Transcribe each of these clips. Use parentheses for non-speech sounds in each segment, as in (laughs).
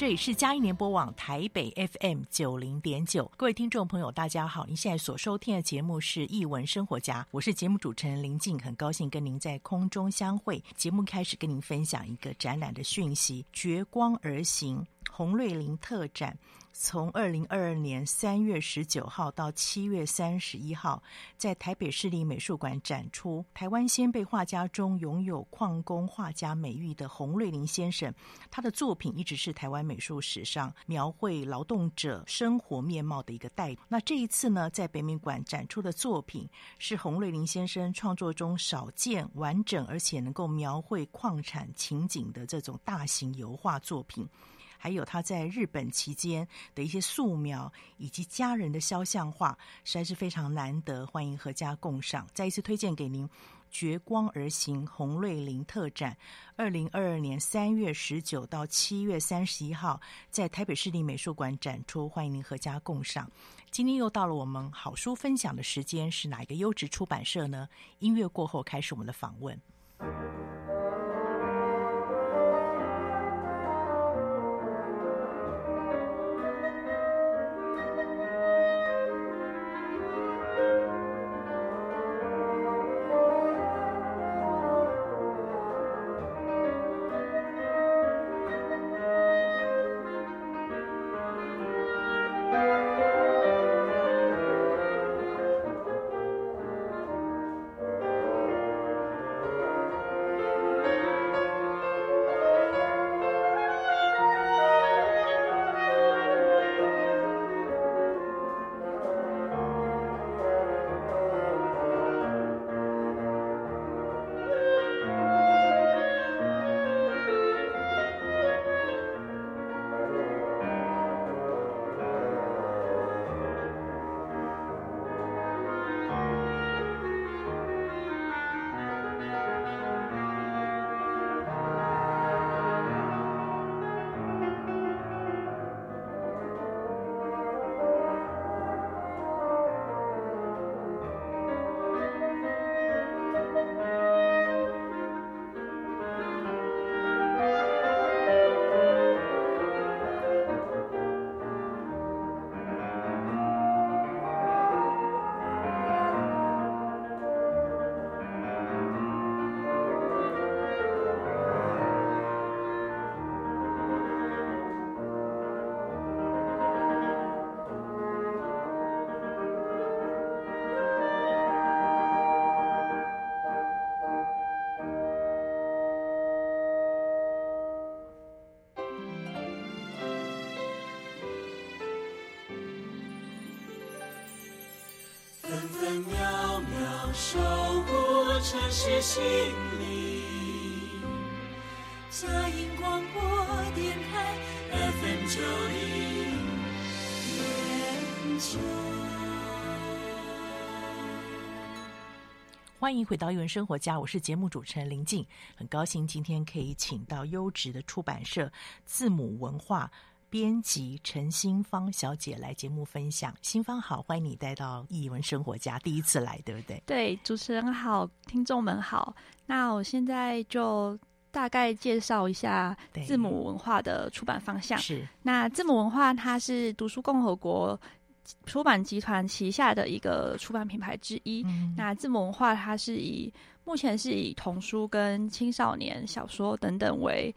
这里是嘉义联播网台北 FM 九零点九，各位听众朋友，大家好！您现在所收听的节目是《艺文生活家》，我是节目主持人林静，很高兴跟您在空中相会。节目开始跟您分享一个展览的讯息：绝光而行洪瑞林特展。从二零二二年三月十九号到七月三十一号，在台北市立美术馆展出。台湾先辈画家中拥有矿工画家美誉的洪瑞麟先生，他的作品一直是台湾美术史上描绘劳动者生活面貌的一个代表。那这一次呢，在北美馆展出的作品是洪瑞麟先生创作中少见、完整而且能够描绘矿产情景的这种大型油画作品。还有他在日本期间的一些素描，以及家人的肖像画，实在是非常难得，欢迎阖家共赏。再一次推荐给您《绝光而行洪瑞林特展》，二零二二年三月十九到七月三十一号，在台北市立美术馆展出，欢迎您阖家共赏。今天又到了我们好书分享的时间，是哪一个优质出版社呢？音乐过后开始我们的访问。欢迎回到《艺文生活家》，我是节目主持人林静，很高兴今天可以请到优质的出版社字母文化。编辑陈新芳小姐来节目分享，新芳好，欢迎你带到译文生活家，第一次来，对不对？对，主持人好，听众们好。那我现在就大概介绍一下字母文化的出版方向。是，那字母文化它是读书共和国出版集团旗下的一个出版品牌之一。嗯、那字母文化它是以目前是以童书跟青少年小说等等为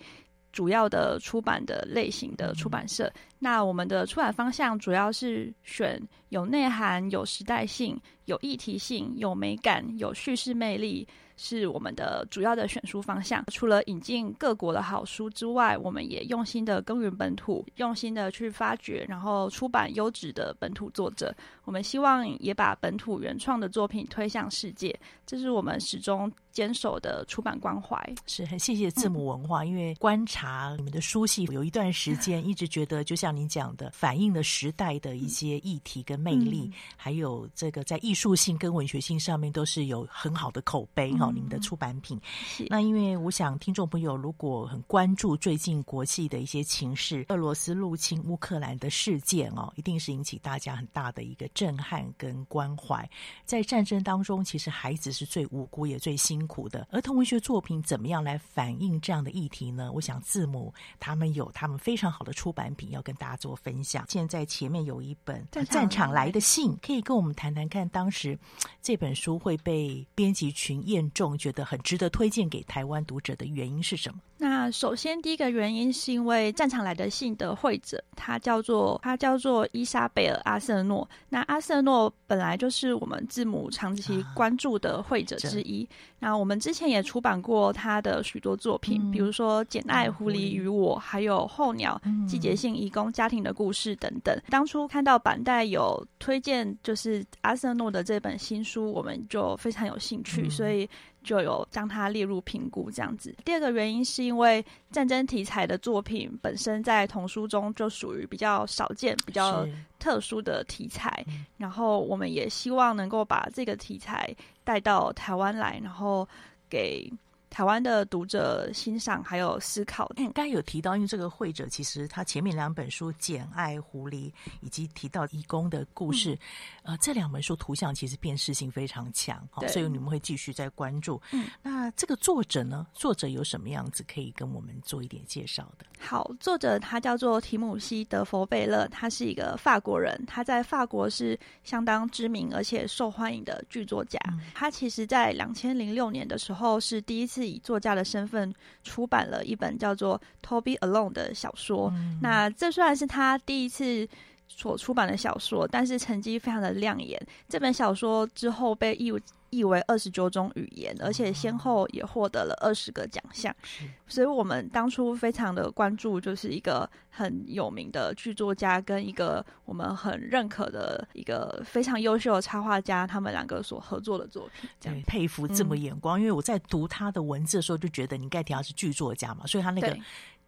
主要的出版的类型的出版社。那我们的出版方向主要是选有内涵、有时代性、有议题性、有美感、有叙事魅力。是我们的主要的选书方向。除了引进各国的好书之外，我们也用心的耕耘本土，用心的去发掘，然后出版优质的本土作者。我们希望也把本土原创的作品推向世界，这是我们始终坚守的出版关怀。是很谢谢字母文化，嗯、因为观察你们的书系有一段时间，一直觉得就像您讲的，反映了时代的一些议题跟魅力，嗯、还有这个在艺术性跟文学性上面都是有很好的口碑哈。嗯、你们的出版品，是那因为我想听众朋友如果很关注最近国际的一些情势，俄罗斯入侵乌克兰的事件哦，一定是引起大家很大的一个震撼跟关怀。在战争当中，其实孩子是最无辜也最辛苦。苦的儿童文学作品怎么样来反映这样的议题呢？我想字母他们有他们非常好的出版品要跟大家做分享。现在前面有一本《战场来的信》，可以跟我们谈谈看，当时这本书会被编辑群验中，觉得很值得推荐给台湾读者的原因是什么？那首先第一个原因是因为《战场来的信》的会者，他叫做他叫做伊莎贝尔·阿瑟诺。那阿瑟诺本来就是我们字母长期关注的会者之一。啊、那我们之前也出版过他的许多作品，嗯、比如说《简爱、狐狸与我》，还有《候鸟》、《季节性移工家庭的故事》等等。嗯、当初看到板带有推荐，就是阿瑟诺的这本新书，我们就非常有兴趣，嗯、所以。就有将它列入评估这样子。第二个原因是因为战争题材的作品本身在童书中就属于比较少见、比较特殊的题材，然后我们也希望能够把这个题材带到台湾来，然后给。台湾的读者欣赏还有思考。嗯，刚才有提到，因为这个会者其实他前面两本书《简爱》《狐狸》以及提到义工的故事，嗯、呃，这两本书图像其实辨识性非常强，哦所以你们会继续在关注。嗯，那这个作者呢？作者有什么样子可以跟我们做一点介绍的？好，作者他叫做提姆西·德佛贝勒，他是一个法国人，他在法国是相当知名而且受欢迎的剧作家。嗯、他其实，在两千零六年的时候是第一次。以作家的身份出版了一本叫做《Toby Alone》的小说。嗯、那这虽然是他第一次所出版的小说，但是成绩非常的亮眼。这本小说之后被译。译为二十九种语言，而且先后也获得了二十个奖项。是所以我们当初非常的关注，就是一个很有名的剧作家跟一个我们很认可的一个非常优秀的插画家，他们两个所合作的作品。对，佩服这么眼光，嗯、因为我在读他的文字的时候，就觉得你应该提到是剧作家嘛，所以他那个。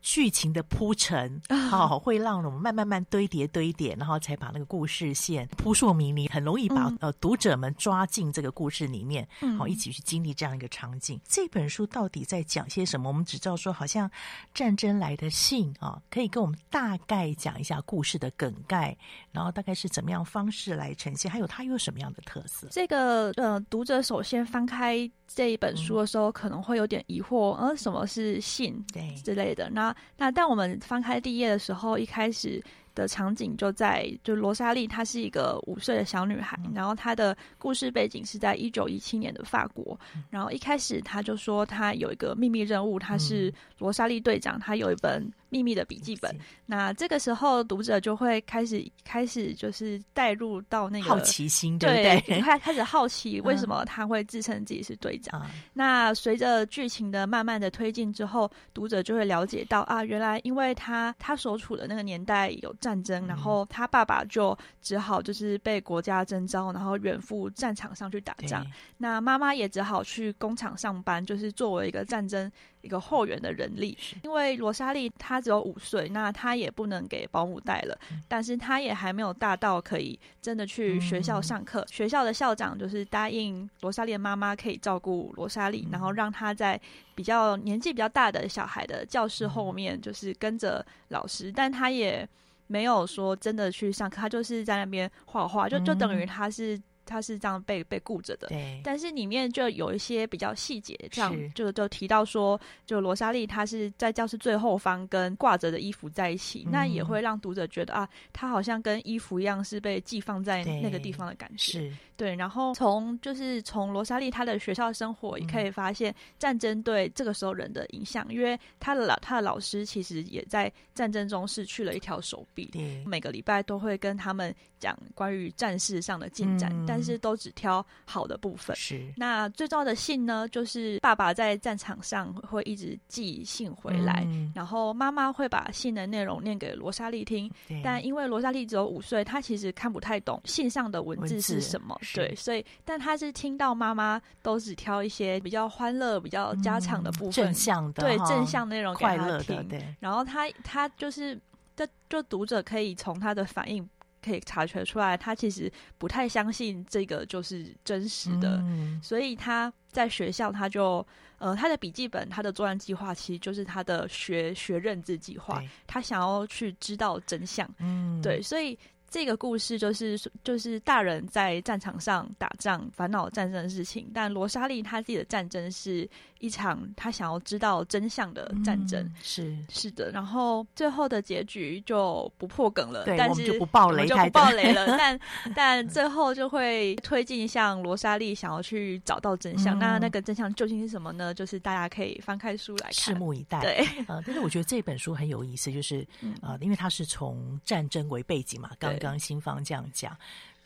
剧情的铺陈，好、哦、会让我们慢慢慢堆叠堆叠，然后才把那个故事线扑朔迷离，很容易把、嗯、呃读者们抓进这个故事里面，好、嗯、一起去经历这样一个场景。这本书到底在讲些什么？我们只知道说好像战争来的信啊，可以跟我们大概讲一下故事的梗概，然后大概是怎么样方式来呈现，还有它有什么样的特色？这个呃，读者首先翻开这一本书的时候，可能会有点疑惑，呃、嗯，什么是信？之类的。那那但我们翻开第一页的时候，一开始的场景就在就罗莎莉，她是一个五岁的小女孩，嗯、然后她的故事背景是在一九一七年的法国。嗯、然后一开始她就说她有一个秘密任务，她是罗莎莉队长，她有一本。秘密的笔记本。那这个时候，读者就会开始开始就是带入到那个好奇心，对不对？开 (laughs) 开始好奇为什么他会自称自己是队长。嗯、那随着剧情的慢慢的推进之后，读者就会了解到啊，原来因为他他所处的那个年代有战争，嗯、然后他爸爸就只好就是被国家征召，然后远赴战场上去打仗。那妈妈也只好去工厂上班，就是作为一个战争。一个后援的人力，因为罗莎莉她只有五岁，那她也不能给保姆带了，但是她也还没有大到可以真的去学校上课。学校的校长就是答应罗莎莉的妈妈可以照顾罗莎莉，然后让她在比较年纪比较大的小孩的教室后面，就是跟着老师，但她也没有说真的去上课，她就是在那边画画，就就等于她是。他是这样被被顾着的。对。但是里面就有一些比较细节，这样就就提到说，就罗莎莉她是在教室最后方跟挂着的衣服在一起，嗯、那也会让读者觉得啊，她好像跟衣服一样是被寄放在那个地方的感觉。是。对。然后从就是从罗莎莉她的学校生活也可以发现战争对这个时候人的影响，嗯、因为她的老她的老师其实也在战争中失去了一条手臂。每个礼拜都会跟他们讲关于战事上的进展，嗯，但是都只挑好的部分。是。那最重要的信呢，就是爸爸在战场上会一直寄信回来，嗯，然后妈妈会把信的内容念给罗莎莉听。但因为罗莎莉只有五岁，她其实看不太懂信上的文字是什么。对，所以但她是听到妈妈都只挑一些比较欢乐、比较家常的部分，正向的，对正向内容给她听，快乐的。对。然后她她就是。这就读者可以从他的反应可以察觉出来，他其实不太相信这个就是真实的，嗯、所以他在学校他就呃他的笔记本他的作案计划其实就是他的学学认字计划，他想要去知道真相，嗯，对，所以。这个故事就是就是大人在战场上打仗，烦恼战争的事情。但罗莎莉她自己的战争是一场她想要知道真相的战争，嗯、是是的。然后最后的结局就不破梗了，但是就不爆雷，就不爆雷了。(laughs) 但但最后就会推进向罗莎莉想要去找到真相。嗯、那那个真相究竟是什么呢？就是大家可以翻开书来看，拭目以待。对，呃，但是我觉得这本书很有意思，就是、嗯、呃，因为它是从战争为背景嘛，刚。刚新芳这样讲，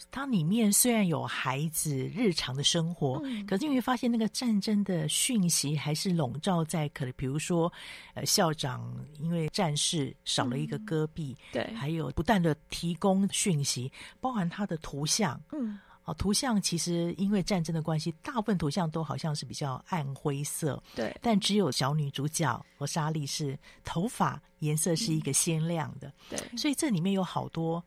它里面虽然有孩子日常的生活，嗯、可是你会发现那个战争的讯息还是笼罩在可能，比如说，呃，校长因为战事少了一个戈壁，嗯、对，还有不断的提供讯息，包含他的图像，嗯，哦，图像其实因为战争的关系，大部分图像都好像是比较暗灰色，对，但只有小女主角和莎莉是头发颜色是一个鲜亮的，嗯、对，所以这里面有好多。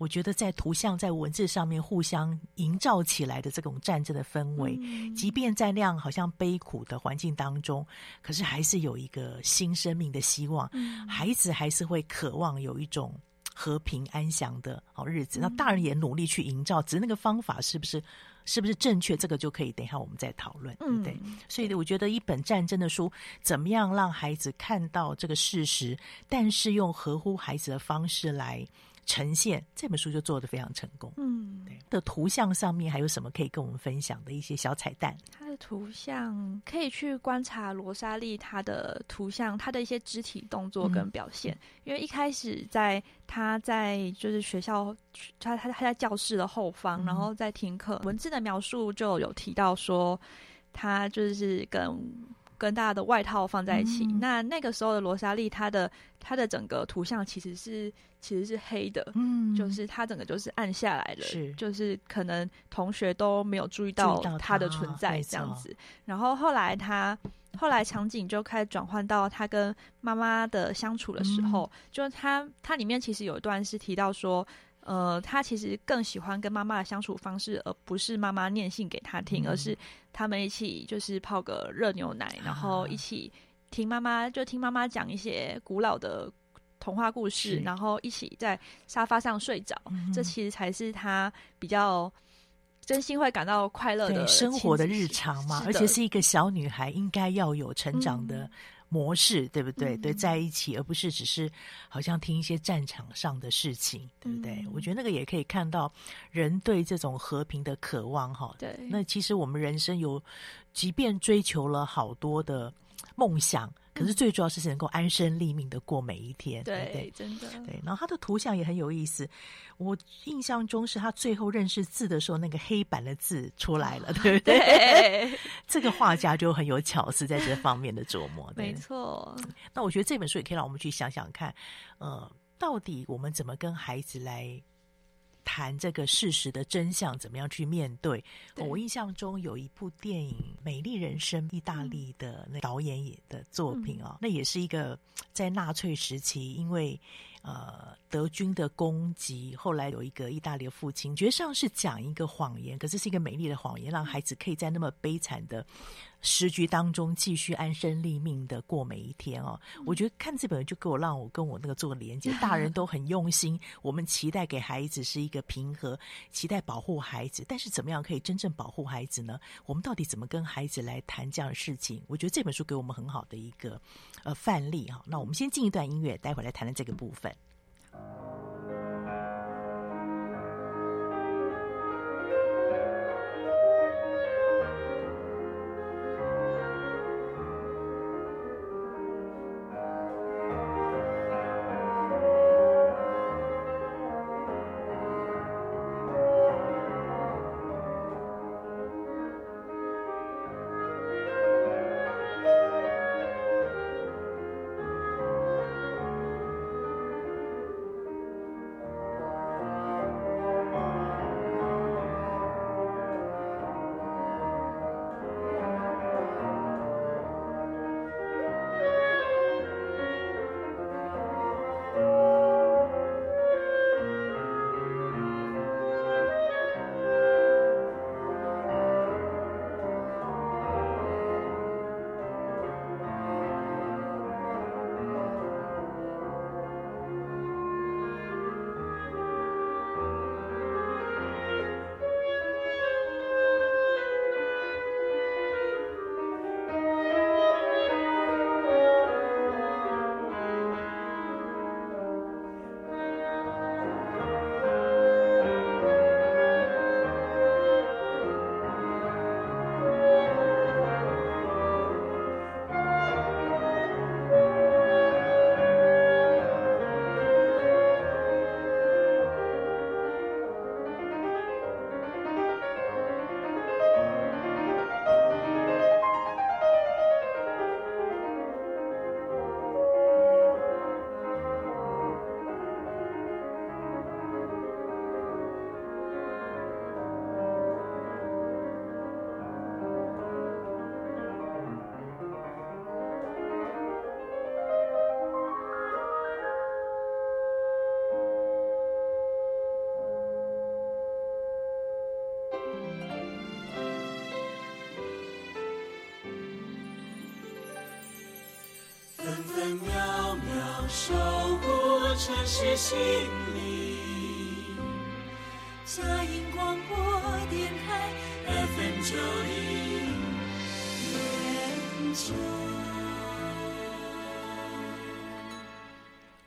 我觉得在图像、在文字上面互相营造起来的这种战争的氛围，嗯、即便在那样好像悲苦的环境当中，可是还是有一个新生命的希望。嗯、孩子还是会渴望有一种和平安详的好日子。嗯、那大人也努力去营造，只是那个方法是不是是不是正确？这个就可以等一下我们再讨论，嗯、对不对？所以我觉得一本战争的书，怎么样让孩子看到这个事实，但是用合乎孩子的方式来。呈现这本书就做得非常成功。嗯，对的图像上面还有什么可以跟我们分享的一些小彩蛋？它的图像可以去观察罗莎莉她的图像，她的一些肢体动作跟表现。嗯、因为一开始在她在就是学校，她她她在教室的后方，嗯、然后在听课，文字的描述就有提到说，她就是跟。跟大家的外套放在一起，嗯、那那个时候的罗莎莉，她的她的整个图像其实是其实是黑的，嗯，就是她整个就是暗下来了，是就是可能同学都没有注意到她的存在这样子。然后后来她后来场景就开始转换到她跟妈妈的相处的时候，嗯、就她她里面其实有一段是提到说。呃，他其实更喜欢跟妈妈的相处方式，而不是妈妈念信给他听，嗯、而是他们一起就是泡个热牛奶，啊、然后一起听妈妈就听妈妈讲一些古老的童话故事，然后一起在沙发上睡着。嗯、这其实才是他比较真心会感到快乐的生活的日常嘛，而且是一个小女孩应该要有成长的。嗯模式对不对？嗯、对，在一起，而不是只是好像听一些战场上的事情，对不对？嗯、我觉得那个也可以看到人对这种和平的渴望，哈。对。那其实我们人生有，即便追求了好多的梦想。可是最主要是能够安身立命的过每一天，对，对，对，真的对。然后他的图像也很有意思，我印象中是他最后认识字的时候，那个黑板的字出来了，(laughs) 对不对？对 (laughs) 这个画家就很有巧思在这方面的琢磨，对，没错。那我觉得这本书也可以让我们去想想看，呃，到底我们怎么跟孩子来。谈这个事实的真相，怎么样去面对？对我印象中有一部电影《美丽人生》，意大利的那导演也的作品啊，嗯、那也是一个在纳粹时期，因为呃德军的攻击，后来有一个意大利的父亲，觉得上是讲一个谎言，可是是一个美丽的谎言，让孩子可以在那么悲惨的。时局当中继续安身立命的过每一天哦，我觉得看这本就给我让我跟我那个做个连接，大人都很用心，我们期待给孩子是一个平和，期待保护孩子，但是怎么样可以真正保护孩子呢？我们到底怎么跟孩子来谈这样的事情？我觉得这本书给我们很好的一个呃范例哈。那我们先进一段音乐，待会来谈谈这个部分。Música 心。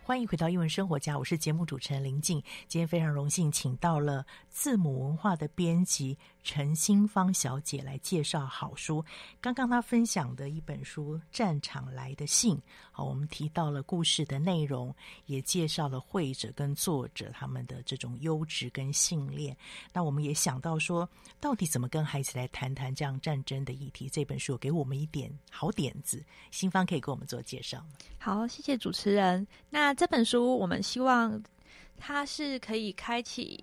欢迎回到英文生活家，我是节目主持人林静。今天非常荣幸，请到了字母文化的编辑陈新芳小姐来介绍好书。刚刚她分享的一本书《战场来的信》，好，我们提到了故事的内容，也介绍了绘者跟作者他们的这种优质跟信念。那我们也想到说，到底怎么跟孩子来谈谈这样战争的议题？这本书给我们一点好点子。新芳可以给我们做介绍吗？好，谢谢主持人。那这本书我们希望它是可以开启。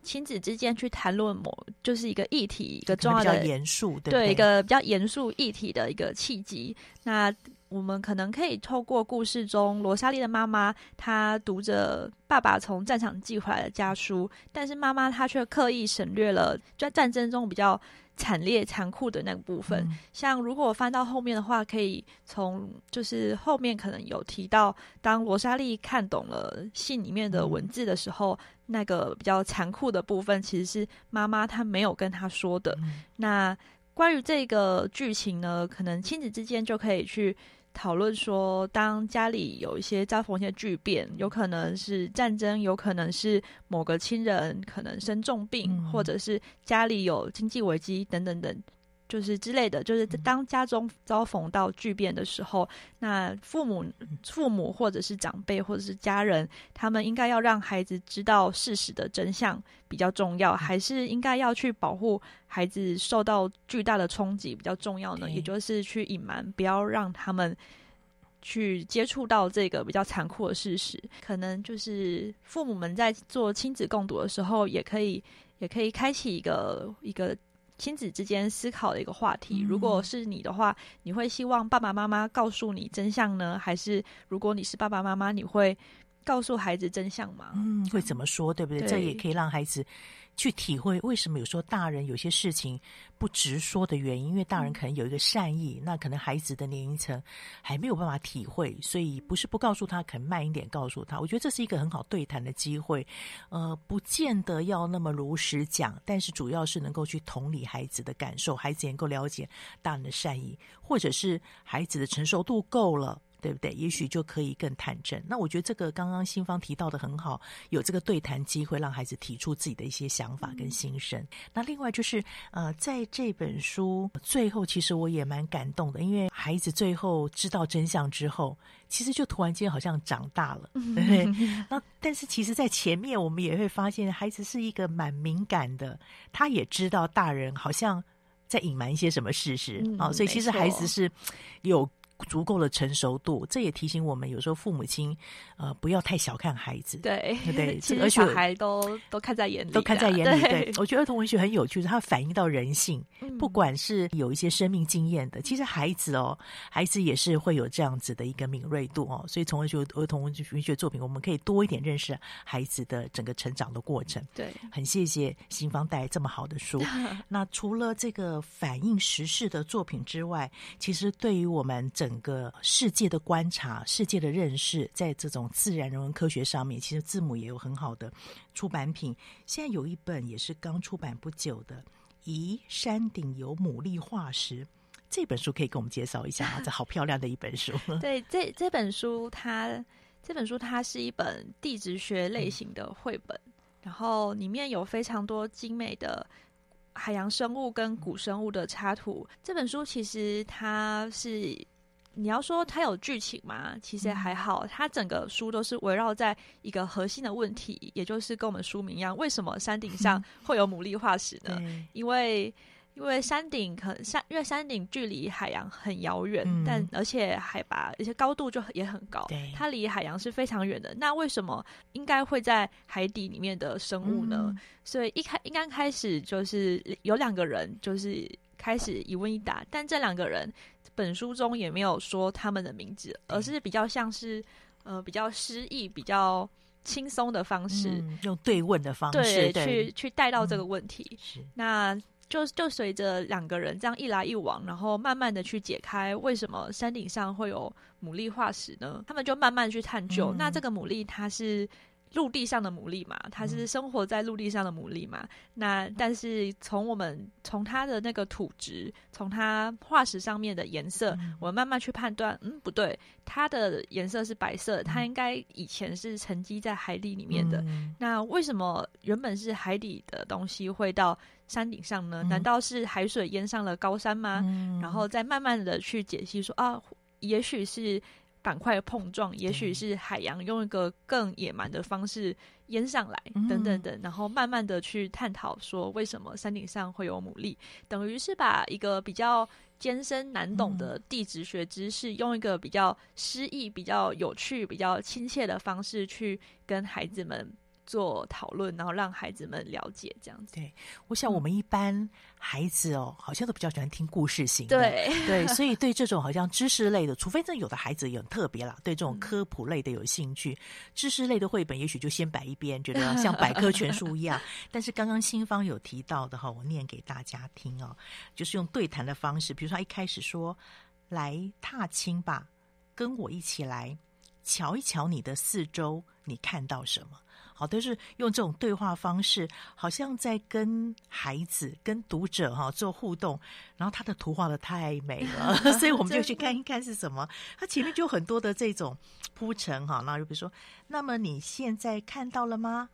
亲子之间去谈论某就是一个议题，一个重要的严肃，对，一个比较严肃议题的一个契机。那我们可能可以透过故事中罗莎莉的妈妈，她读着爸爸从战场寄回来的家书，但是妈妈她却刻意省略了在战争中比较惨烈、残酷的那个部分。嗯、像如果翻到后面的话，可以从就是后面可能有提到，当罗莎莉看懂了信里面的文字的时候。嗯那个比较残酷的部分，其实是妈妈她没有跟她说的。嗯、那关于这个剧情呢，可能亲子之间就可以去讨论说，当家里有一些遭逢一些巨变，有可能是战争，有可能是某个亲人可能生重病，嗯、或者是家里有经济危机等等等。就是之类的，就是当家中遭逢到巨变的时候，那父母、父母或者是长辈或者是家人，他们应该要让孩子知道事实的真相比较重要，还是应该要去保护孩子受到巨大的冲击比较重要呢？也就是去隐瞒，不要让他们去接触到这个比较残酷的事实。可能就是父母们在做亲子共读的时候，也可以也可以开启一个一个。亲子之间思考的一个话题。如果是你的话，你会希望爸爸妈妈告诉你真相呢？还是如果你是爸爸妈妈，你会告诉孩子真相吗？嗯，会怎么说？对不对？对，这也可以让孩子。去体会为什么有时候大人有些事情不直说的原因，因为大人可能有一个善意，那可能孩子的年龄层还没有办法体会，所以不是不告诉他，可能慢一点告诉他。我觉得这是一个很好对谈的机会，呃，不见得要那么如实讲，但是主要是能够去同理孩子的感受，孩子能够了解大人的善意，或者是孩子的承受度够了。对不对？也许就可以更坦诚。那我觉得这个刚刚新方提到的很好，有这个对谈机会，让孩子提出自己的一些想法跟心声。嗯、那另外就是，呃，在这本书最后，其实我也蛮感动的，因为孩子最后知道真相之后，其实就突然间好像长大了，对不对？那但是其实，在前面我们也会发现，孩子是一个蛮敏感的，他也知道大人好像在隐瞒一些什么事实啊、所以其实孩子是有。足够的成熟度，这也提醒我们，有时候父母亲，呃，不要太小看孩子。对对，(laughs) 其实小孩都都看在眼里，都看在眼里。对，我觉得儿童文学很有趣，它反映到人性，嗯。不管是有一些生命经验的，其实孩子哦，孩子也是会有这样子的一个敏锐度哦。所以从文学儿童文学作品，我们可以多一点认识孩子的整个成长的过程。对，很谢谢新方带来这么好的书。(laughs) 那除了这个反映时事的作品之外，其实对于我们整整个世界的观察、世界的认识，在这种自然人文科学上面，其实字母也有很好的出版品。现在有一本也是刚出版不久的《咦山顶有牡蛎化石》这本书，可以给我们介绍一下吗？这好漂亮的一本书。(laughs) 对，这这本书它这本书它是一本地质学类型的绘本，嗯，然后里面有非常多精美的。海洋生物跟古生物的插图，这本书其实它是，你要说它有剧情吗？其实还好，它整个书都是围绕在一个核心的问题，也就是跟我们书名一样，为什么山顶上会有牡蛎化石呢？因为因为山顶可山，因为山顶距离海洋很遥远，嗯，但而且海拔而且高度就也很高，它离海洋是非常远的。那为什么应该会在海底里面的生物呢？嗯，所以一开应该开始就是有两个人，就是开始一问一答，但这两个人本书中也没有说他们的名字，而是比较像是呃比较诗意、比较轻松的方式，嗯，用对问的方式，对，去去带到这个问题。嗯，那。就就随着两个人这样一来一往，然后慢慢的去解开为什么山顶上会有牡蛎化石呢？他们就慢慢去探究。嗯、那这个牡蛎它是陆地上的牡蛎嘛？它是生活在陆地上的牡蛎嘛？那但是从我们从它的那个土质，从它化石上面的颜色，嗯、我们慢慢去判断，嗯，不对，它的颜色是白色，它应该以前是沉积在海底里面的。嗯、那为什么原本是海底的东西会到山顶上呢？难道是海水淹上了高山吗？嗯、然后再慢慢的去解析说啊，也许是板块碰撞，也许是海洋用一个更野蛮的方式淹上来，嗯、等等等，然后慢慢的去探讨说为什么山顶上会有牡蛎，等于是把一个比较艰深难懂的地质学知识，用一个比较诗意、比较有趣、比较亲切的方式去跟孩子们。做讨论，然后让孩子们了解这样子。对，我想我们一般孩子哦，好像都比较喜欢听故事型的。对对，所以对这种好像知识类的，除非这有的孩子也很特别啦，对这种科普类的有兴趣，嗯、知识类的绘本也许就先摆一边，觉得 (laughs) 像百科全书一样。但是刚刚新方有提到的哈，我念给大家听哦，就是用对谈的方式，比如说他一开始说：“来踏青吧，跟我一起来，瞧一瞧你的四周，你看到什么？”好，都是用这种对话方式，好像在跟孩子、跟读者哈做互动。然后他的图画的太美了，(laughs) 所以我们就去看一看是什么。他前面就有很多的这种铺陈哈，那就比如说，那么你现在看到了吗？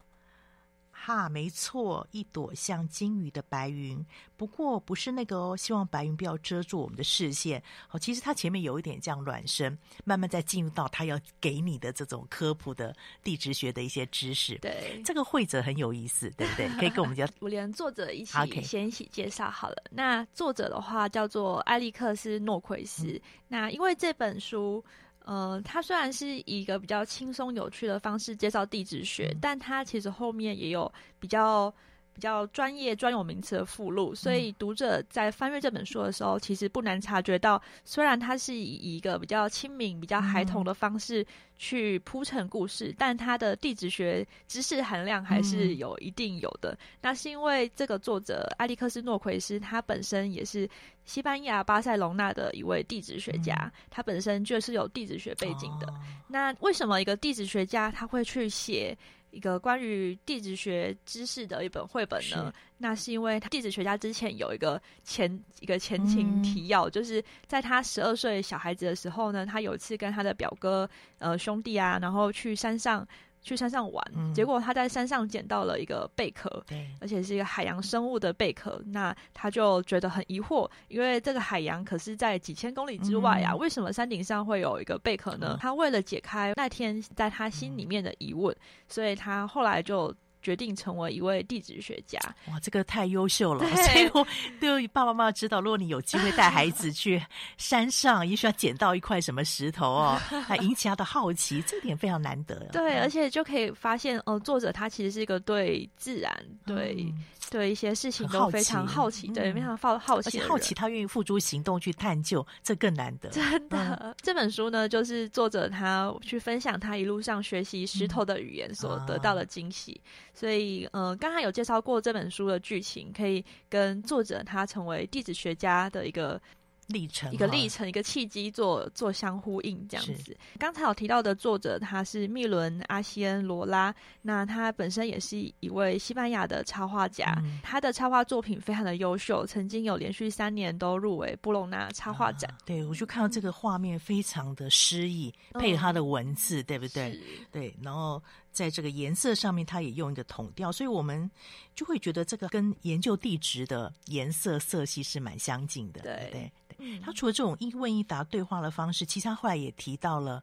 哈，没错，一朵像金鱼的白云，不过不是那个哦。希望白云不要遮住我们的视线。好，其实它前面有一点这样暖身，慢慢再进入到他要给你的这种科普的地质学的一些知识。对，这个会者很有意思，对不对？(laughs) 可以跟我们讲，我连作者一起先一起介绍好了。那作者的话叫做艾利克斯诺奎斯。嗯。那因为这本书。呃，它虽然是以一个比较轻松有趣的方式介绍地质学，嗯，但它其实后面也有比较比较专业专有名词的附录，所以读者在翻阅这本书的时候，其实不难察觉到，虽然它是以一个比较亲民、比较孩童的方式去铺陈故事，但它的地质学知识含量还是有一定有的。那是因为这个作者艾利克斯诺奎斯，他本身也是西班牙巴塞隆纳的一位地质学家，他本身就是有地质学背景的。那为什么一个地质学家他会去写一个关于地质学知识的一本绘本呢？是那是因为他地质学家之前有一个前一个前情提要，嗯、就是在他十二岁小孩子的时候呢，他有一次跟他的表哥呃兄弟啊，然后去山上。去山上玩，嗯、结果他在山上捡到了一个贝壳，对，而且是一个海洋生物的贝壳。那他就觉得很疑惑，因为这个海洋可是在几千公里之外呀、啊，嗯、为什么山顶上会有一个贝壳呢？嗯、他为了解开那天在他心里面的疑问，嗯、所以他后来就。决定成为一位地质学家，哇，这个太优秀了！对 (laughs) 所以我对爸爸妈妈知道，如果你有机会带孩子去山上，也许要捡到一块什么石头哦，(laughs) 还引起他的好奇，这点非常难得。对，而且就可以发现，哦、呃，作者他其实是一个对自然、对、嗯、对一些事情都非常好奇，对，非常好好奇，好奇他愿意付诸行动去探究，这更难得。真的，嗯、这本书呢，就是作者他去分享他一路上学习石头的语言所得到的惊喜。所以，呃，刚才有介绍过这本书的剧情，可以跟作者他成为地质学家的一个历程，一个历程，一个契机做做相呼应这样子。是刚才有提到的作者，他是密伦阿西恩罗拉，那他本身也是一位西班牙的插画家，嗯、他的插画作品非常的优秀，曾经有连续三年都入围布隆纳插画展。啊、对，我就看到这个画面非常的诗意，嗯、配他的文字，对不对？是对，然后在这个颜色上面，它也用一个统调，所以我们就会觉得这个跟研究地质的颜色色系是蛮相近的，对。对他除了这种一问一答对话的方式，其实他后来也提到了，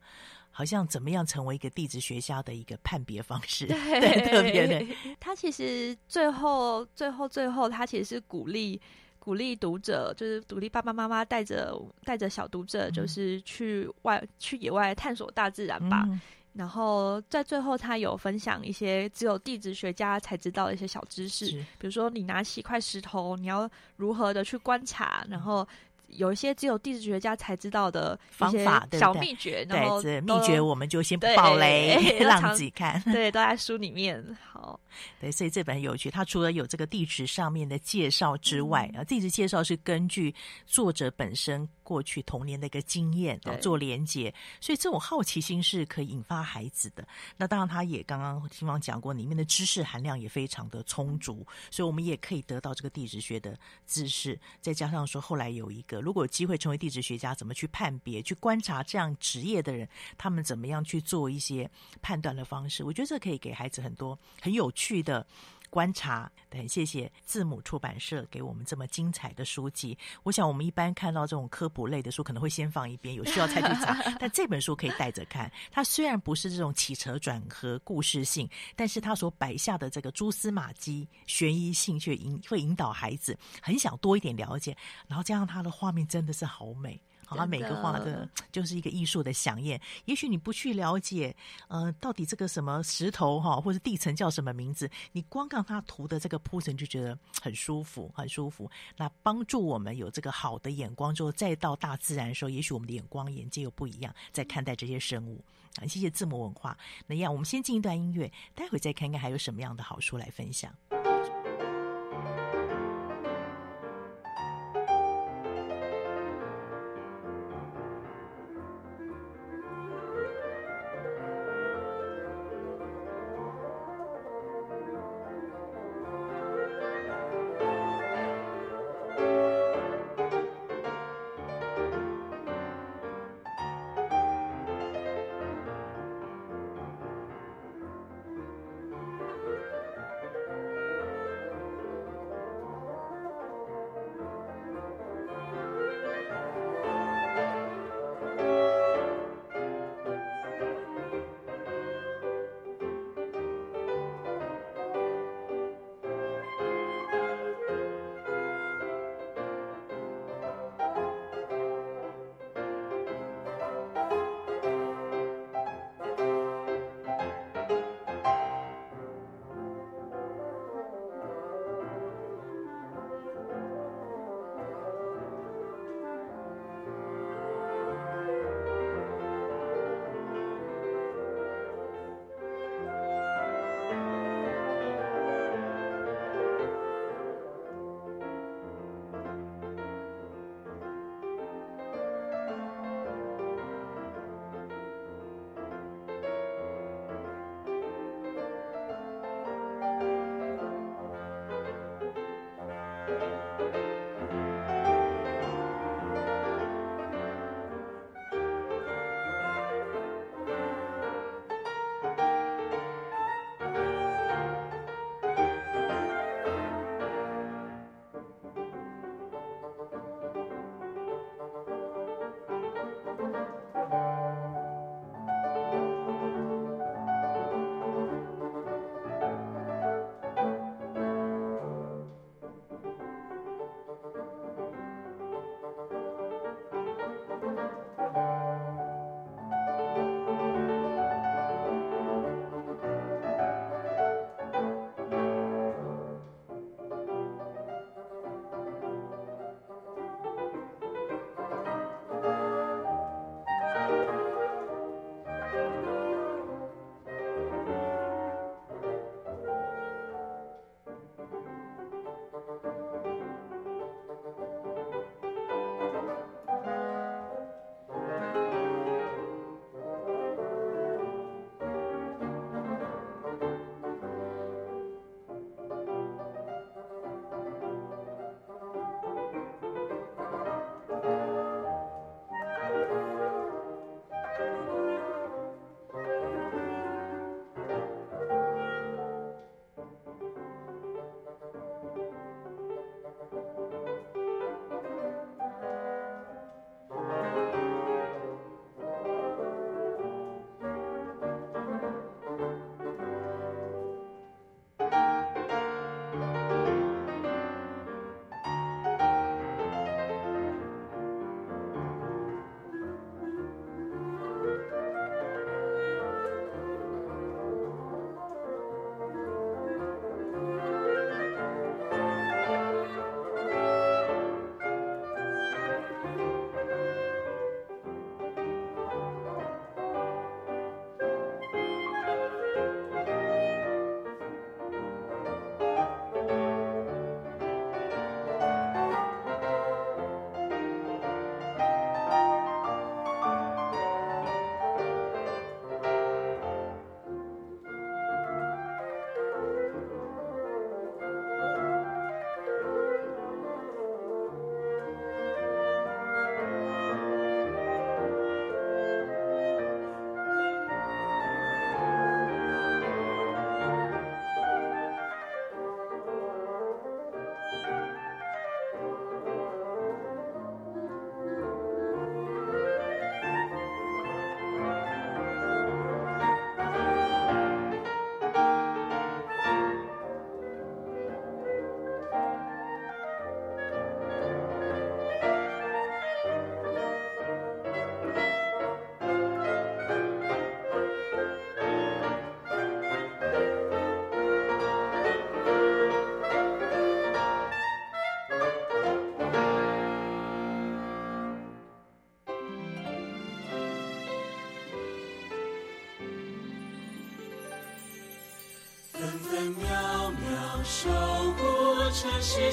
好像怎么样成为一个地质学家的一个判别方式，对，(laughs) 对，特别的。(laughs) 他其实最后、最后、最后，他其实是鼓励鼓励读者，就是鼓励爸爸妈妈带着带着小读者，就是去外、嗯、去野外探索大自然吧。嗯然后在最后，他有分享一些只有地质学家才知道的一些小知识，比如说你拿起一块石头，你要如何的去观察，然后。有一些只有地质学家才知道的方法，小秘诀，然后对，秘诀我们就先不爆雷，让自己看。(laughs) 对，都在书里面。好，(laughs) 对，所以这本很有趣。它除了有这个地质上面的介绍之外，啊、嗯，地质介绍是根据作者本身过去童年的一个经验对做连接，所以这种好奇心是可以引发孩子的。那当然，他也刚刚听方讲过，里面的知识含量也非常的充足，所以我们也可以得到这个地质学的知识。再加上说，后来有一个。如果有机会成为地质学家，怎么去判别、去观察这样职业的人，他们怎么样去做一些判断的方式？我觉得这可以给孩子很多很有趣的观察。很谢谢字母出版社给我们这么精彩的书籍。我想我们一般看到这种科普类的书，可能会先放一边，有需要再去找。(laughs) 但这本书可以带着看。它虽然不是这种起承转合故事性，但是它所摆下的这个蛛丝马迹、悬疑性，却引会引导孩子很想多一点了解。然后加上它的画面真的是好美。他每个画的就是一个艺术的饗宴。也许你不去了解，呃，到底这个什么石头哈，或者地层叫什么名字，你光看它涂的这个铺陈就觉得很舒服，很舒服。那帮助我们有这个好的眼光之后，再到大自然的时候，也许我们的眼光眼界又不一样，在看待这些生物。啊，谢谢字母文化。那样，我们先进一段音乐，待会再看看还有什么样的好书来分享。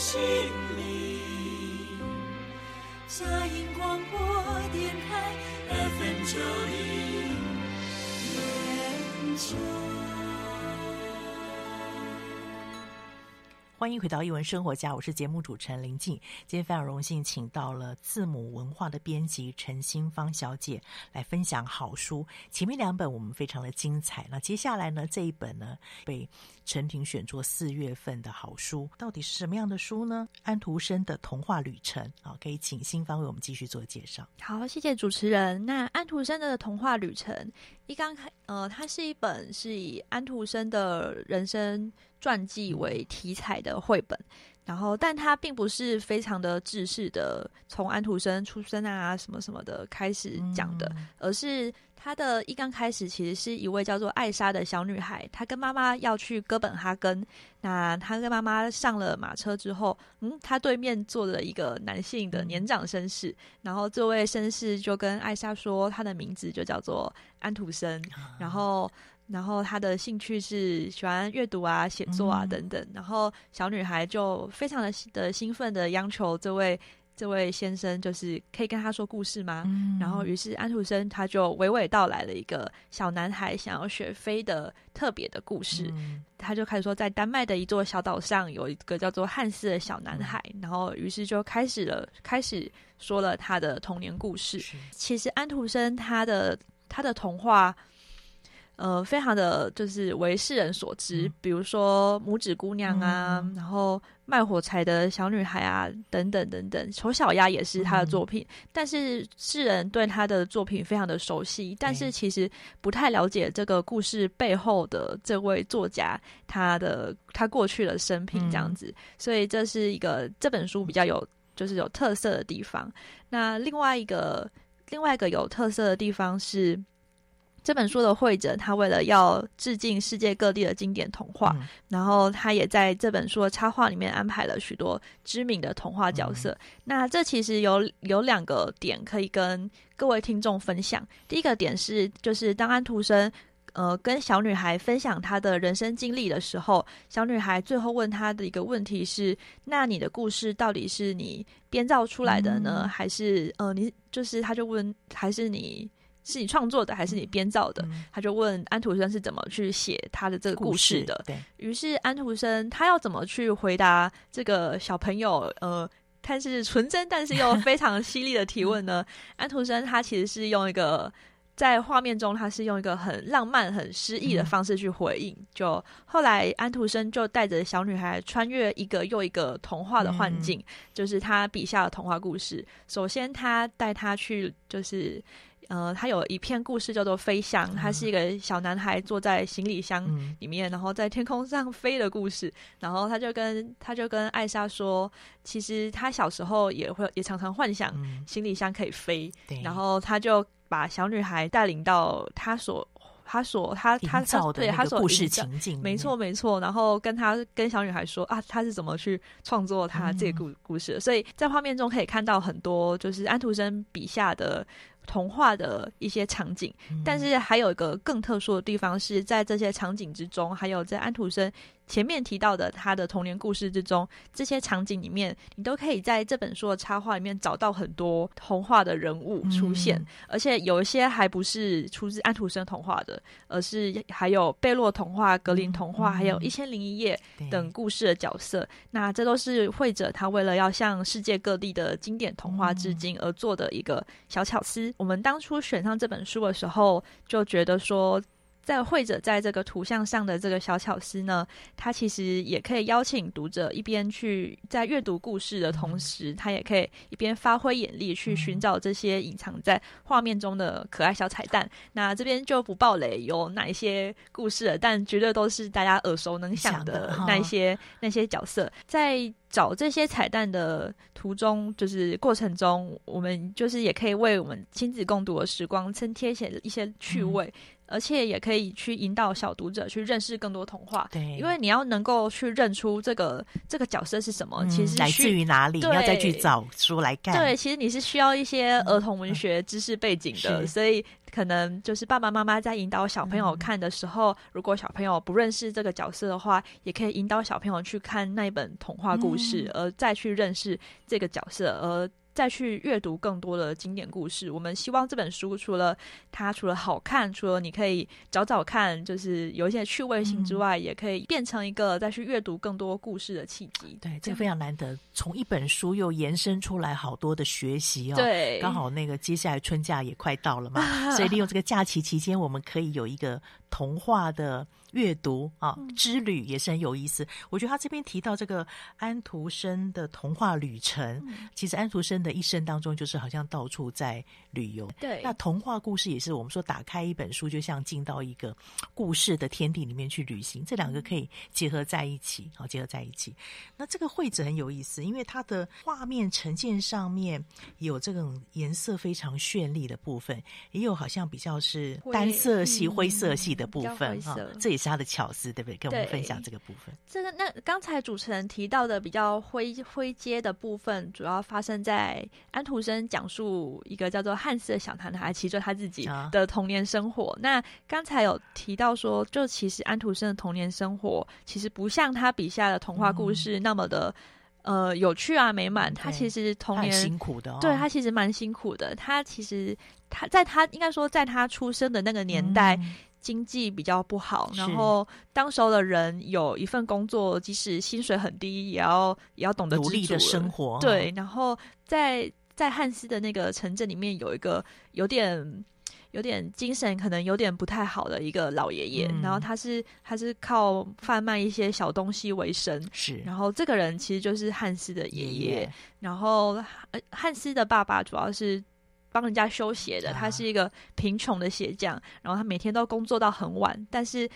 城欢迎回到一文生活家，我是节目主持人林静。今天非常荣幸，请到了字母文化的编辑陈新芳小姐来分享好书。前面两本我们非常的精彩，那接下来呢，这一本呢被陈平选作四月份的好书，到底是什么样的书呢？安徒生的童话旅程啊，可以请新芳为我们继续做介绍。好，谢谢主持人。那安徒生的童话旅程一刚开，呃，它是一本是以安徒生的人生。传记为题材的绘本，然后，但它并不是非常的制式的，从安徒生出生啊什么什么的开始讲的，嗯、而是他的一刚开始，其实是一位叫做艾莎的小女孩，她跟妈妈要去哥本哈根。那她跟妈妈上了马车之后，嗯，她对面坐着一个男性的年长绅士，然后这位绅士就跟艾莎说，他的名字就叫做安徒生，然后。然后他的兴趣是喜欢阅读啊、写作啊等等。嗯、然后小女孩就非常的的兴奋的央求这位这位先生，就是可以跟他说故事吗？嗯、然后于是安徒生他就娓娓道来了一个小男孩想要学飞的特别的故事。嗯、他就开始说，在丹麦的一座小岛上有一个叫做汉斯的小男孩。嗯、然后于是就开始了，开始说了他的童年故事。其实安徒生他的他的童话。呃，非常的就是为世人所知，嗯、比如说拇指姑娘啊，嗯、然后卖火柴的小女孩啊，等等等等。丑小鸭也是他的作品，嗯、但是世人对他的作品非常的熟悉，但是其实不太了解这个故事背后的这位作家他的他过去的生平这样子，嗯、所以这是一个这本书比较有就是有特色的地方。那另外一个另外一个有特色的地方是。这本书的绘者，他为了要致敬世界各地的经典童话，嗯、然后他也在这本书的插画里面安排了许多知名的童话角色。嗯、那这其实有有两个点可以跟各位听众分享。第一个点是，就是当安徒生呃跟小女孩分享他的人生经历的时候，小女孩最后问他的一个问题是：那你的故事到底是你编造出来的呢，嗯、还是呃你就是他就问还是你？是你创作的还是你编造的？嗯、他就问安徒生是怎么去写他的这个故事的。对，于是安徒生他要怎么去回答这个小朋友？呃，看似纯真但是又 (laughs) 非常犀利的提问呢？嗯、安徒生他其实是用一个在画面中，他是用一个很浪漫、很诗意的方式去回应。嗯、就后来安徒生就带着小女孩穿越一个又一个童话的幻境，嗯、就是他笔下的童话故事。首先，他带她去就是。呃，他有一篇故事叫做《飞翔》，他是一个小男孩坐在行李箱里面，嗯、然后在天空上飞的故事。然后他就跟他就跟艾莎说，其实他小时候也会也常常幻想行李箱可以飞。嗯、然后他就把小女孩带领到他所他所他他他对他所故事情境，没错没错。然后跟他跟小女孩说啊，他是怎么去创作他这个故故事的。嗯、所以在画面中可以看到很多就是安徒生笔下的。童话的一些场景，但是还有一个更特殊的地方是在这些场景之中，还有在安徒生。前面提到的他的童年故事之中，这些场景里面，你都可以在这本书的插画里面找到很多童话的人物出现，嗯、而且有一些还不是出自安徒生童话的，而是还有贝洛童话、格林童话，嗯、还有一千零一夜等故事的角色。那这都是绘者他为了要向世界各地的经典童话致敬而做的一个小巧思。嗯、我们当初选上这本书的时候，就觉得说。在会者在这个图像上的这个小巧思呢，他其实也可以邀请读者一边去在阅读故事的同时，他也可以一边发挥眼力去寻找这些隐藏在画面中的可爱小彩蛋。那这边就不爆雷有哪一些故事了，但绝对都是大家耳熟能详的那一些那些角色。在找这些彩蛋的途中，就是过程中，我们就是也可以为我们亲子共读的时光增添些一些趣味。嗯而且也可以去引导小读者去认识更多童话，对，因为你要能够去认出这个这个角色是什么，嗯、其实来自于哪里，你要再去找书来看。对，其实你是需要一些儿童文学知识背景的，嗯、所以。可能就是爸爸妈妈在引导小朋友看的时候，嗯、如果小朋友不认识这个角色的话，也可以引导小朋友去看那一本童话故事，嗯、而再去认识这个角色，而。再去阅读更多的经典故事。我们希望这本书除了它除了好看，除了你可以找找看，就是有一些趣味性之外，嗯、也可以变成一个再去阅读更多故事的契机。对，这个非常难得，从一本书又延伸出来好多的学习哦。对，刚好那个接下来春假也快到了嘛，(laughs) 所以利用这个假期期间，我们可以有一个童话的。阅读啊，之旅也是很有意思。嗯、我觉得他这边提到这个安徒生的童话旅程，嗯、其实安徒生的一生当中，就是好像到处在旅游。对，那童话故事也是我们说打开一本书，就像进到一个故事的天地里面去旅行。这两个可以结合在一起，好结合在一起。那这个绘者很有意思，因为它的画面呈现上面有这种颜色非常绚丽的部分，也有好像比较是单色系、灰色系的部分哈。这也是他的巧思，对不对？跟我们分享这个部分。这个那刚才主持人提到的比较灰灰阶的部分，主要发生在安徒生讲述一个叫做汉斯的小男孩，其实他自己的童年生活。啊、那刚才有提到说，就其实安徒生的童年生活，其实不像他笔下的童话故事那么的、嗯、呃有趣啊美满。他其实童年辛苦的、哦，对他其实蛮辛苦的。他其实他在他应该说在他出生的那个年代。嗯经济比较不好，然后当时候的人有一份工作，即使薪水很低，也要也要懂得努力的生活。对，然后在在汉斯的那个城镇里面，有一个有点有点精神可能有点不太好的一个老爷爷，嗯、然后他是他是靠贩卖一些小东西为生。是，然后这个人其实就是汉斯的爷爷，爷爷然后汉斯的爸爸主要是。帮人家修鞋的，他是一个贫穷的鞋匠，然后他每天都工作到很晚。但是，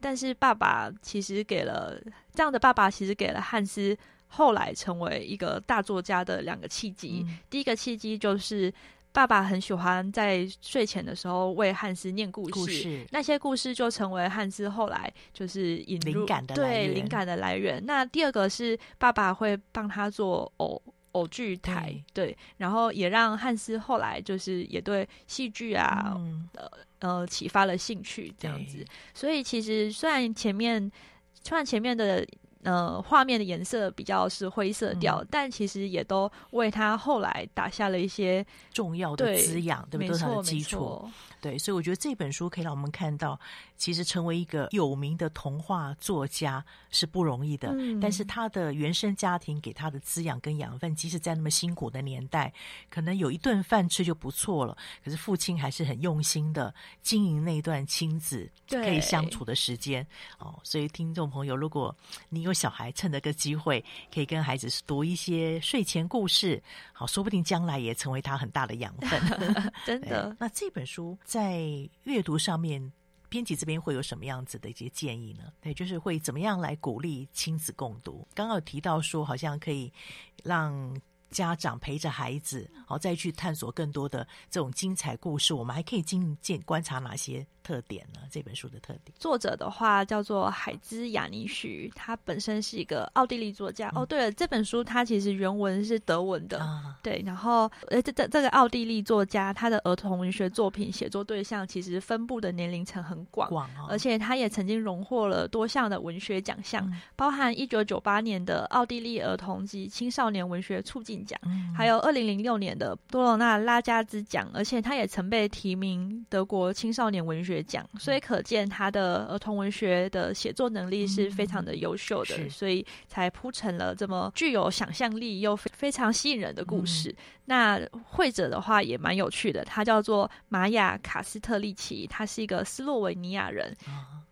但是爸爸其实给了这样的爸爸，其实给了汉斯后来成为一个大作家的两个契机。嗯、第一个契机就是爸爸很喜欢在睡前的时候为汉斯念故事，故事那些故事就成为汉斯后来就是引入灵感的对灵感的来源。那第二个是爸爸会帮他做偶。偶剧台对，对，然后也让汉斯后来就是也对戏剧啊，嗯、呃呃启发了兴趣这样子。所以其实虽然前面，虽然前面的呃画面的颜色比较是灰色调，嗯、但其实也都为他后来打下了一些重要的滋养，对，对不对？没错，基础。对，所以我觉得这本书可以让我们看到，其实成为一个有名的童话作家是不容易的。嗯，但是他的原生家庭给他的滋养跟养分，即使在那么辛苦的年代，可能有一顿饭吃就不错了。可是父亲还是很用心的经营那段亲子可以相处的时间。哦，所以听众朋友，如果你有小孩，趁这个机会可以跟孩子读一些睡前故事，好，说不定将来也成为他很大的养分。(laughs) 真的，那这本书。在阅读上面，编辑这边会有什么样子的一些建议呢？对，就是会怎么样来鼓励亲子共读？刚刚有提到说，好像可以让。家长陪着孩子，好再去探索更多的这种精彩故事。我们还可以进见观察哪些特点呢？这本书的特点，作者的话叫做海兹雅尼许，他本身是一个奥地利作家。嗯、哦，对了，这本书它其实原文是德文的，啊、对。然后，呃，这这这个奥地利作家，他的儿童文学作品写作对象其实分布的年龄层很广，广哦、而且他也曾经荣获了多项的文学奖项，嗯、包含一九九八年的奥地利儿童及青少年文学促进奖，还有二零零六年的多罗纳拉加兹奖，而且他也曾被提名德国青少年文学奖，所以可见他的儿童文学的写作能力是非常的优秀的，所以才铺成了这么具有想象力又非非常吸引人的故事。那绘者的话也蛮有趣的，他叫做玛雅卡斯特利奇，他是一个斯洛维尼亚人，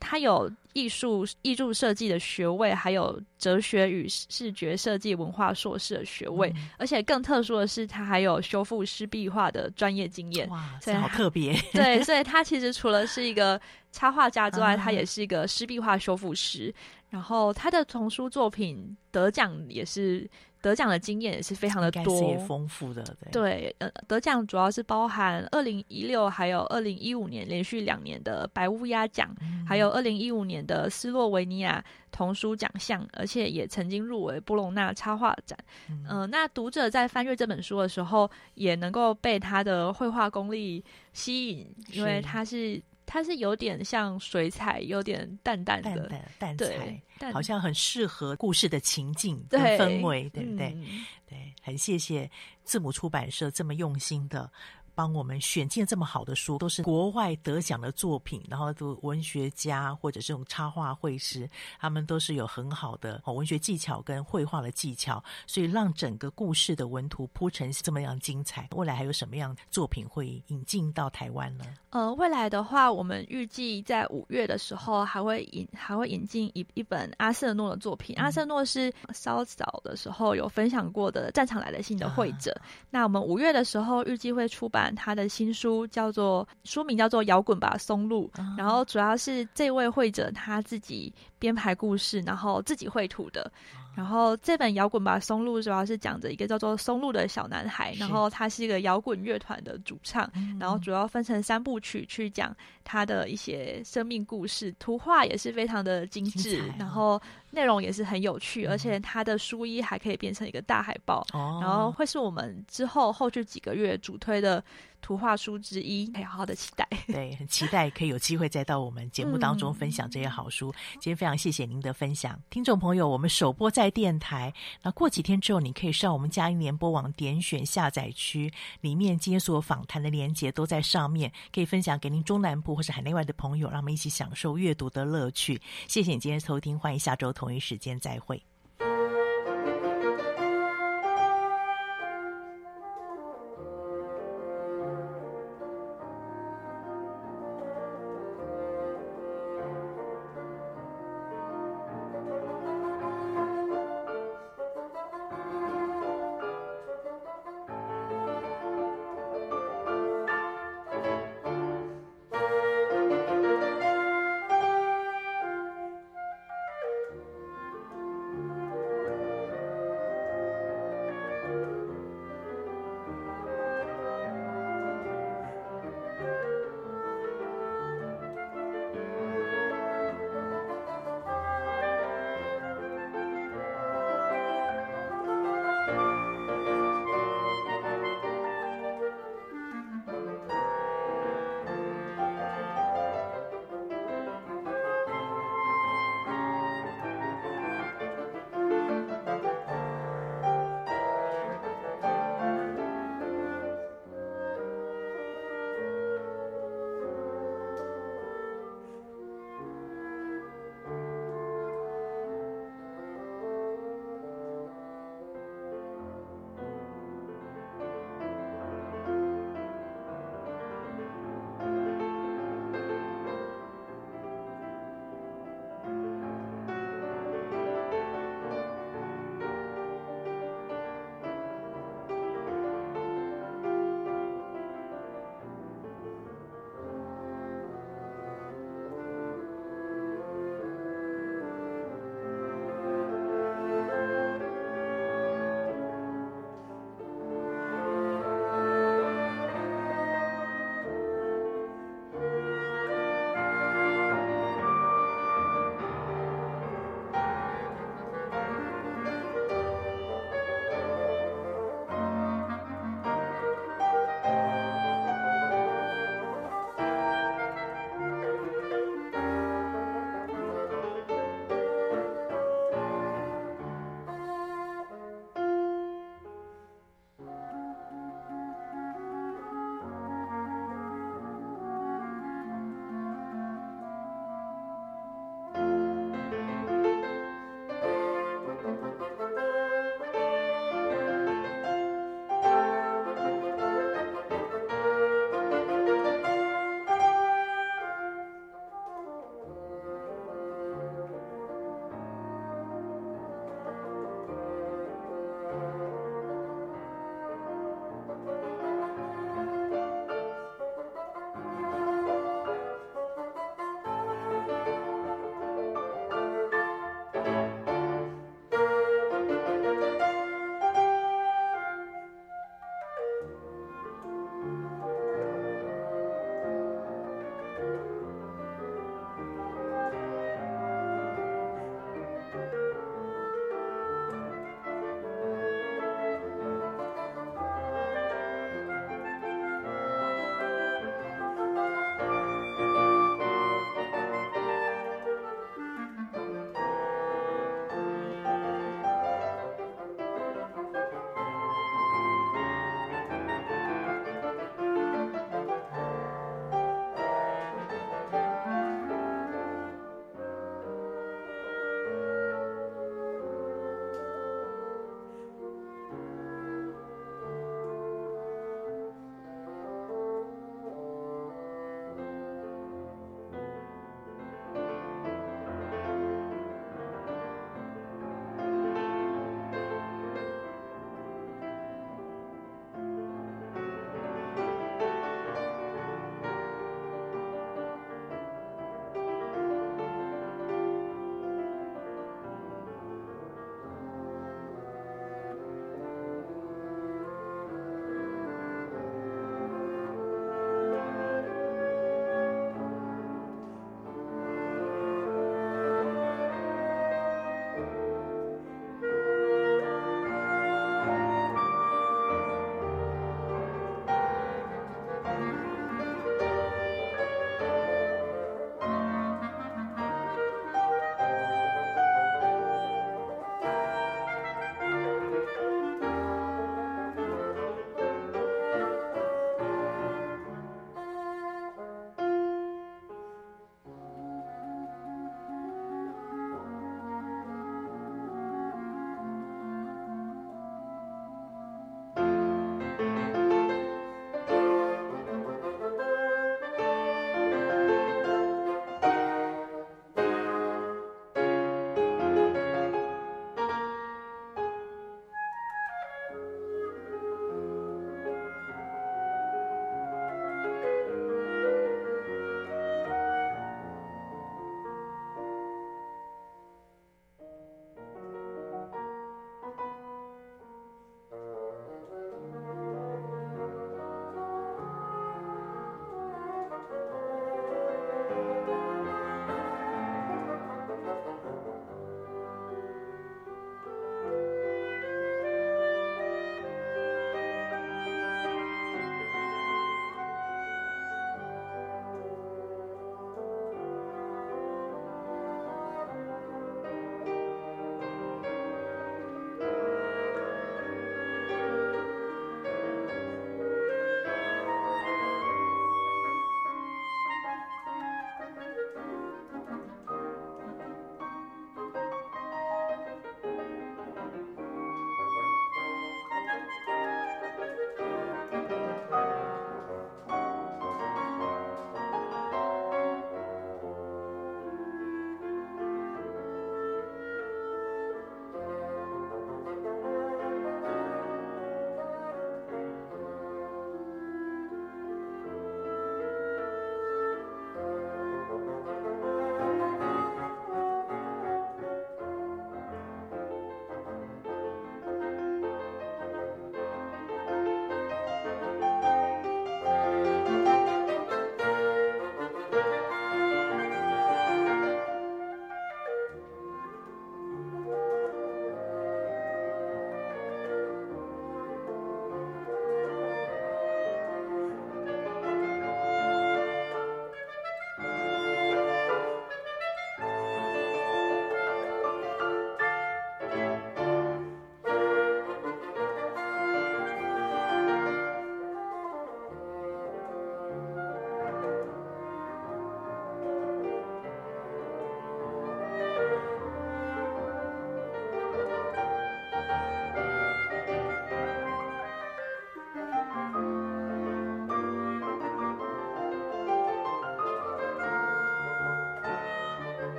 他有艺术艺术设计的学位，还有哲学与视觉设计文化硕士的学位，嗯、而且更特殊的是，他还有修复湿壁画的专业经验。哇，这好特别。(laughs) 对，所以他其实除了是一个插画家之外，他也是一个湿壁画修复师。然后他的童书作品得奖也是得奖的经验也是非常的多，也丰富的。对，对，呃，得奖主要是包含二零一六还有二零一五年连续两年的白乌鸦奖，嗯、还有二零一五年的斯洛维尼亚童书奖项，而且也曾经入围波隆纳插画展。嗯、呃，那读者在翻阅这本书的时候，也能够被他的绘画功力吸引，因为他是。它是有点像水彩，有点淡淡的淡淡彩，好像很适合故事的情境跟氛围，对不对？嗯、对，很谢谢字母出版社这么用心的。帮我们选进这么好的书，都是国外得奖的作品，然后都文学家或者这种插画绘师，他们都是有很好的文学技巧跟绘画的技巧，所以让整个故事的文图铺成这么样精彩。未来还有什么样作品会引进到台湾呢？呃，未来的话，我们预计在五月的时候还会引还会引进一一本阿瑟诺的作品。嗯、阿瑟诺是稍早的时候有分享过的《战场来的信》的绘者。啊、那我们五月的时候预计会出版。他的新书叫做书名叫做《摇滚吧，松露》，然后主要是这位绘者他自己编排故事，然后自己绘图的。然后这本《摇滚吧，松露》主要是讲着一个叫做松露的小男孩，然后他是一个摇滚乐团的主唱，然后主要分成三部曲去讲他的一些生命故事，图画也是非常的精致，然后内容也是很有趣，而且他的书衣还可以变成一个大海报，哦然后会是我们之后后续几个月主推的。图画书之一，可以好好的期待。对，很期待可以有机会再到我们节目当中分享这些好书。嗯、今天非常谢谢您的分享，听众朋友，我们首播在电台，那过几天之后，你可以上我们佳音联播网点选下载区，里面今天所访谈的连接都在上面，可以分享给您中南部或是海内外的朋友，让我们一起享受阅读的乐趣。谢谢你今天收听，欢迎下周同一时间再会。